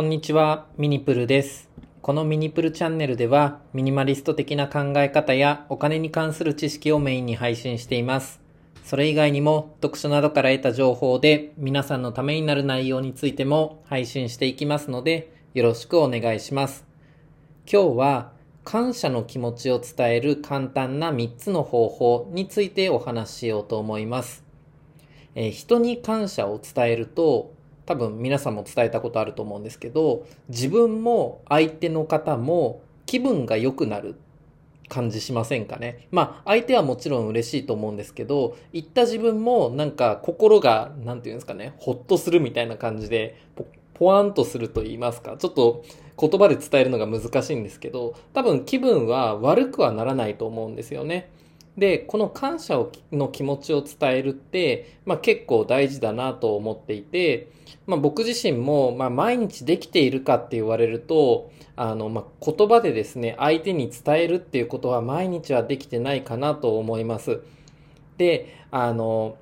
こんにちは、ミニプルです。このミニプルチャンネルでは、ミニマリスト的な考え方やお金に関する知識をメインに配信しています。それ以外にも、読書などから得た情報で、皆さんのためになる内容についても配信していきますので、よろしくお願いします。今日は、感謝の気持ちを伝える簡単な3つの方法についてお話ししようと思います。えー人に感謝を伝えると、多分皆さんも伝えたことあると思うんですけど、自分も相手の方も気分が良くなる感じしませんかね。まあ相手はもちろん嬉しいと思うんですけど、言った自分もなんか心が、なんていうんですかね、ほっとするみたいな感じで、ポポワンとすると言いますか、ちょっと言葉で伝えるのが難しいんですけど、多分気分は悪くはならないと思うんですよね。で、この感謝をの気持ちを伝えるって、まあ結構大事だなと思っていて、まあ僕自身も、まあ毎日できているかって言われると、あの、まあ言葉でですね、相手に伝えるっていうことは毎日はできてないかなと思います。で、あの、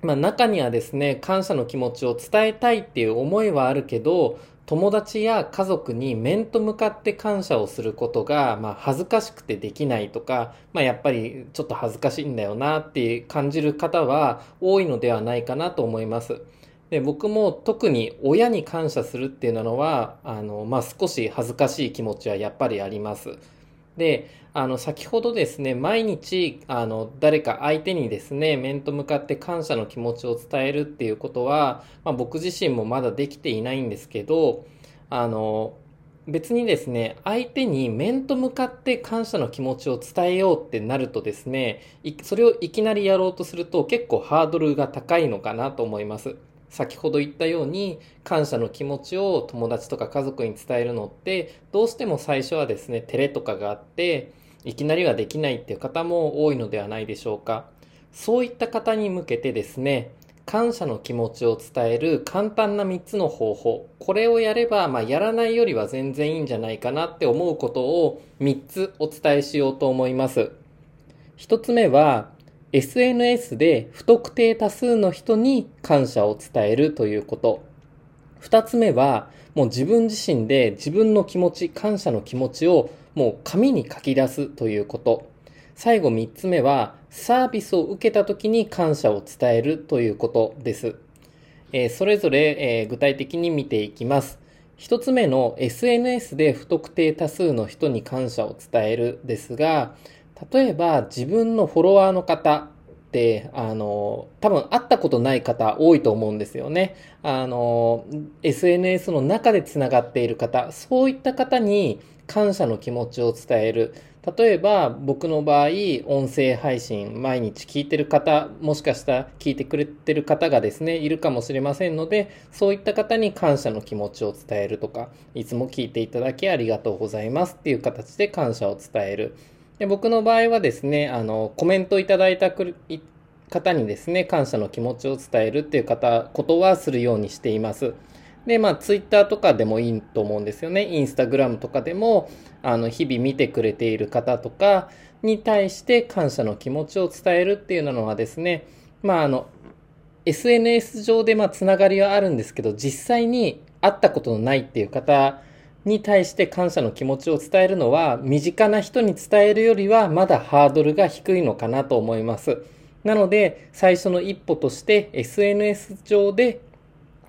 まあ中にはですね、感謝の気持ちを伝えたいっていう思いはあるけど、友達や家族に面と向かって感謝をすることが、まあ、恥ずかしくてできないとか、まあ、やっぱりちょっと恥ずかしいんだよなって感じる方は多いのではないかなと思います。で僕も特に親に感謝するっていうのは、あの、まあ、少し恥ずかしい気持ちはやっぱりあります。で、あの、先ほどですね、毎日、あの、誰か相手にですね、面と向かって感謝の気持ちを伝えるっていうことは、まあ、僕自身もまだできていないんですけど、あの、別にですね、相手に面と向かって感謝の気持ちを伝えようってなるとですね、それをいきなりやろうとすると結構ハードルが高いのかなと思います。先ほど言ったように感謝の気持ちを友達とか家族に伝えるのってどうしても最初はですね照れとかがあっていきなりはできないっていう方も多いのではないでしょうか。そういった方に向けてですね感謝の気持ちを伝える簡単な3つの方法。これをやれば、まあ、やらないよりは全然いいんじゃないかなって思うことを3つお伝えしようと思います。1つ目は SNS で不特定多数の人に感謝を伝えるということ。二つ目は、もう自分自身で自分の気持ち、感謝の気持ちをもう紙に書き出すということ。最後三つ目は、サービスを受けた時に感謝を伝えるということです。えーそれぞれ、えー具体的に見ていきます。一つ目の SNS で不特定多数の人に感謝を伝えるですが、例えば自分のフォロワーの方って、あの、多分会ったことない方多いと思うんですよね。あの、SNS の中でつながっている方、そういった方に感謝の気持ちを伝える。例えば僕の場合、音声配信毎日聞いてる方、もしかしたら聞いてくれてる方がですね、いるかもしれませんので、そういった方に感謝の気持ちを伝えるとか、いつも聞いていただきありがとうございますっていう形で感謝を伝える。で僕の場合はですね、あの、コメントいただいたくい方にですね、感謝の気持ちを伝えるっていう方、ことはするようにしています。で、まあ、ツイッターとかでもいいと思うんですよね。インスタグラムとかでも、あの、日々見てくれている方とかに対して感謝の気持ちを伝えるっていうのはですね、まあ、あの、SNS 上でまあつながりはあるんですけど、実際に会ったことのないっていう方に対して感謝の気持ちを伝えるのは、身近な人に伝えるよりはまだハードルが低いのかなと思います。なので、最初の一歩として SNS 上で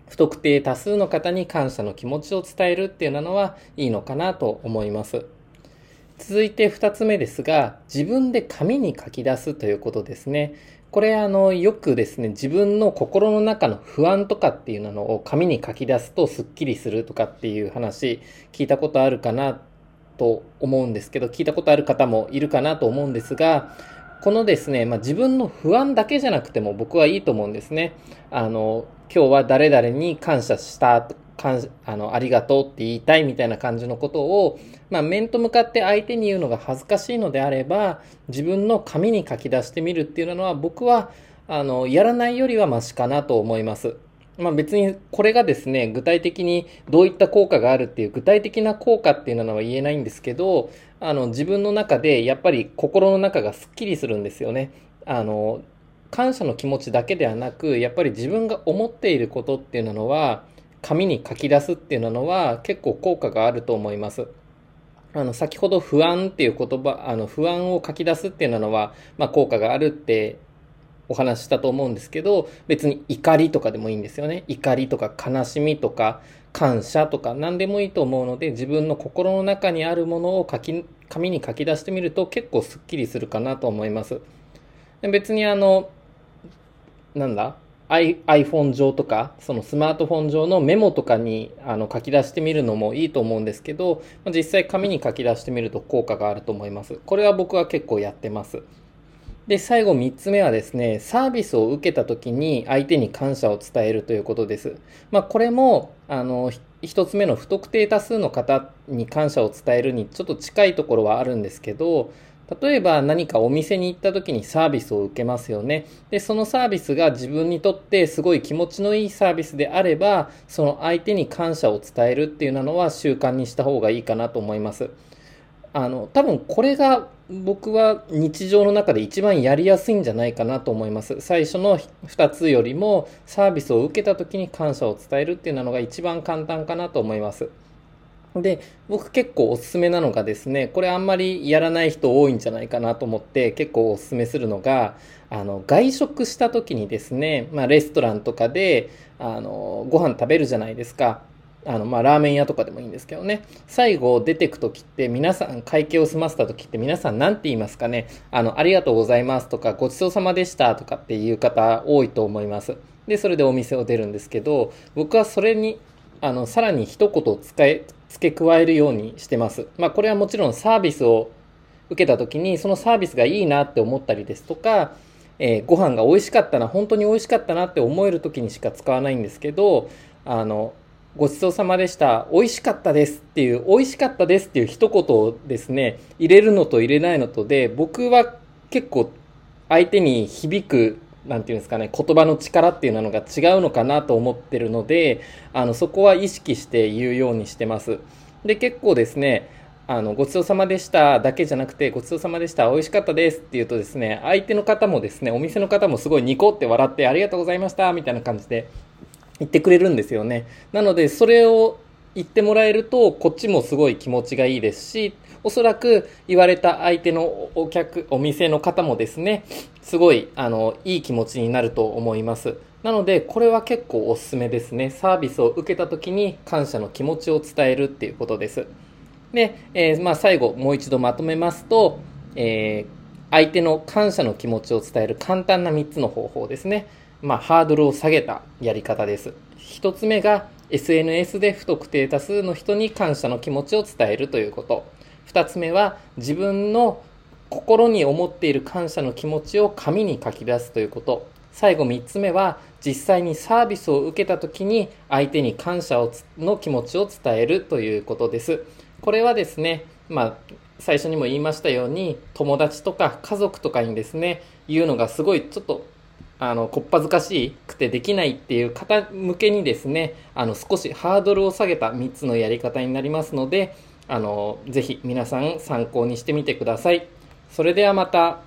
不特定多数の方に感謝の気持ちを伝えるっていうのはいいのかなと思います。続いて二つ目ですが、自分で紙に書き出すということですね。これあの、よくですね、自分の心の中の不安とかっていうのを紙に書き出すとスッキリするとかっていう話聞いたことあるかなと思うんですけど、聞いたことある方もいるかなと思うんですが、このですね、まあ、自分の不安だけじゃなくても僕はいいと思うんですね。あの、今日は誰々に感謝した、感あの、ありがとうって言いたいみたいな感じのことを、まあ、面と向かって相手に言うのが恥ずかしいのであれば、自分の紙に書き出してみるっていうのは僕は、あの、やらないよりはマシかなと思います。まあ別にこれがですね、具体的にどういった効果があるっていう具体的な効果っていうのは言えないんですけど、あの自分の中でやっぱり心の中がスッキリするんですよね。あの、感謝の気持ちだけではなく、やっぱり自分が思っていることっていうのは、紙に書き出すっていうのは結構効果があると思います。あの、先ほど不安っていう言葉、あの、不安を書き出すっていうのは、まあ、効果があるってお話したと思うんですけど、別に怒りとかでもいいんですよね。怒りとか悲しみとか感謝とか何でもいいと思うので、自分の心の中にあるものを書き、紙に書き出してみると結構スッキリするかなと思います。別にあの、なんだ？iPhone 上とか、そのスマートフォン上のメモとかにあの書き出してみるのもいいと思うんですけど、実際紙に書き出してみると効果があると思います。これは僕は結構やってます。で、最後3つ目はですね、サービスを受けた時に相手に感謝を伝えるということです。まあ、これも、あの、1つ目の不特定多数の方に感謝を伝えるにちょっと近いところはあるんですけど、例えば何かお店に行った時にサービスを受けますよね。で、そのサービスが自分にとってすごい気持ちのいいサービスであれば、その相手に感謝を伝えるっていうのは習慣にした方がいいかなと思います。あの、多分これが僕は日常の中で一番やりやすいんじゃないかなと思います。最初の2つよりもサービスを受けた時に感謝を伝えるっていうのが一番簡単かなと思います。で、僕結構おすすめなのがですね、これあんまりやらない人多いんじゃないかなと思って結構おすすめするのが、あの、外食した時にですね、まあレストランとかで、あの、ご飯食べるじゃないですか。あの、まあ、ラーメン屋とかでもいいんですけどね。最後出てくときって皆さん、会計を済ませたときって皆さん何て言いますかね。あの、ありがとうございますとか、ごちそうさまでしたとかっていう方多いと思います。で、それでお店を出るんですけど、僕はそれに、あの、さらに一言使え、付け加えるようにしてます。まあ、これはもちろんサービスを受けたときに、そのサービスがいいなって思ったりですとか、えー、ご飯が美味しかったな、本当に美味しかったなって思える時にしか使わないんですけど、あの、ごちそうさまでした。美味しかったですっていう、美味しかったですっていう一言をですね、入れるのと入れないのとで、僕は結構相手に響く、なんていうんですかね、言葉の力っていうのが違うのかなと思ってるので、あの、そこは意識して言うようにしてます。で、結構ですね、あの、ごちそうさまでしただけじゃなくて、ごちそうさまでした、美味しかったですって言うとですね、相手の方もですね、お店の方もすごいニコって笑って、ありがとうございました、みたいな感じで言ってくれるんですよね。なので、それを言ってもらえると、こっちもすごい気持ちがいいですし、おそらく言われた相手のお客、お店の方もですね、すごい、あの、いい気持ちになると思います。なので、これは結構おすすめですね。サービスを受けた時に感謝の気持ちを伝えるっていうことです。で、えー、まあ最後、もう一度まとめますと、えー、相手の感謝の気持ちを伝える簡単な3つの方法ですね。まあ、ハードルを下げたやり方です。一つ目が SNS で不特定多数の人に感謝の気持ちを伝えるということ。二つ目は自分の心に思っている感謝の気持ちを紙に書き出すということ。最後三つ目は実際にサービスを受けた時に相手に感謝をの気持ちを伝えるということです。これはですね、まあ、最初にも言いましたように友達とか家族とかにですね、言うのがすごいちょっとあの、こっぱずかしくてできないっていう方向けにですね、あの、少しハードルを下げた3つのやり方になりますので、あの、ぜひ皆さん参考にしてみてください。それではまた。